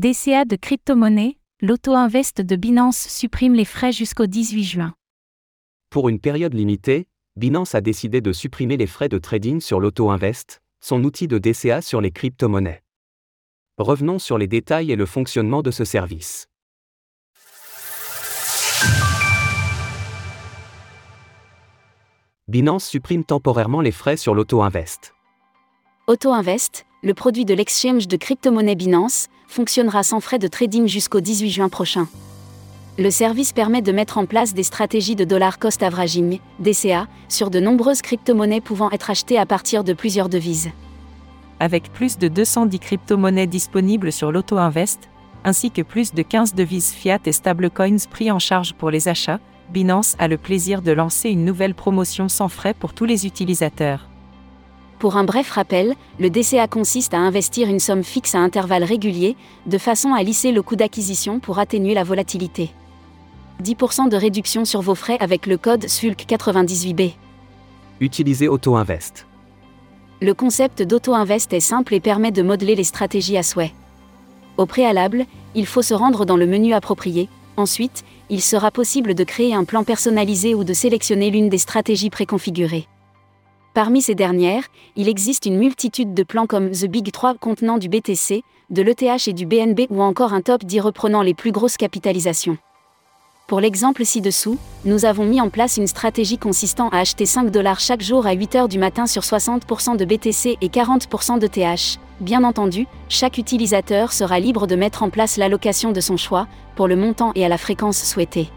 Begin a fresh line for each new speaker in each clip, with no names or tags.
DCA de crypto-monnaie, l'auto-invest de Binance supprime les frais jusqu'au 18 juin.
Pour une période limitée, Binance a décidé de supprimer les frais de trading sur l'auto-invest, son outil de DCA sur les crypto-monnaies. Revenons sur les détails et le fonctionnement de ce service. Binance supprime temporairement les frais sur l'auto-invest.
Auto-invest, le produit de l'exchange de crypto-monnaie Binance, fonctionnera sans frais de trading jusqu'au 18 juin prochain. Le service permet de mettre en place des stratégies de dollar cost averaging, DCA, sur de nombreuses crypto-monnaies pouvant être achetées à partir de plusieurs devises.
Avec plus de 210 crypto-monnaies disponibles sur l'auto-invest, ainsi que plus de 15 devises fiat et stablecoins pris en charge pour les achats, Binance a le plaisir de lancer une nouvelle promotion sans frais pour tous les utilisateurs.
Pour un bref rappel, le DCA consiste à investir une somme fixe à intervalles réguliers, de façon à lisser le coût d'acquisition pour atténuer la volatilité. 10% de réduction sur vos frais avec le code SULC98B.
Utilisez AutoInvest.
Le concept d'AutoInvest est simple et permet de modeler les stratégies à souhait. Au préalable, il faut se rendre dans le menu approprié. Ensuite, il sera possible de créer un plan personnalisé ou de sélectionner l'une des stratégies préconfigurées. Parmi ces dernières, il existe une multitude de plans comme The Big 3 contenant du BTC, de l'ETH et du BNB ou encore un top 10 reprenant les plus grosses capitalisations. Pour l'exemple ci-dessous, nous avons mis en place une stratégie consistant à acheter 5 dollars chaque jour à 8 heures du matin sur 60% de BTC et 40% de TH. Bien entendu, chaque utilisateur sera libre de mettre en place l'allocation de son choix, pour le montant et à la fréquence souhaitée.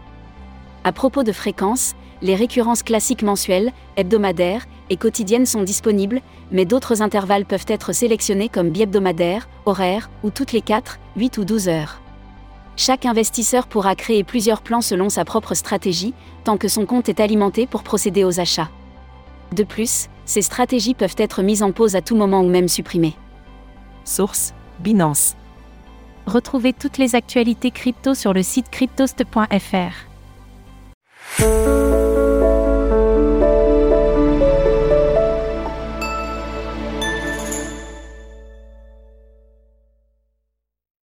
À propos de fréquence, les récurrences classiques mensuelles, hebdomadaires et quotidiennes sont disponibles, mais d'autres intervalles peuvent être sélectionnés comme bi-hebdomadaire, horaire ou toutes les 4, 8 ou 12 heures. Chaque investisseur pourra créer plusieurs plans selon sa propre stratégie, tant que son compte est alimenté pour procéder aux achats. De plus, ces stratégies peuvent être mises en pause à tout moment ou même supprimées.
Source Binance.
Retrouvez toutes les actualités crypto sur le site cryptost.fr. Thank you.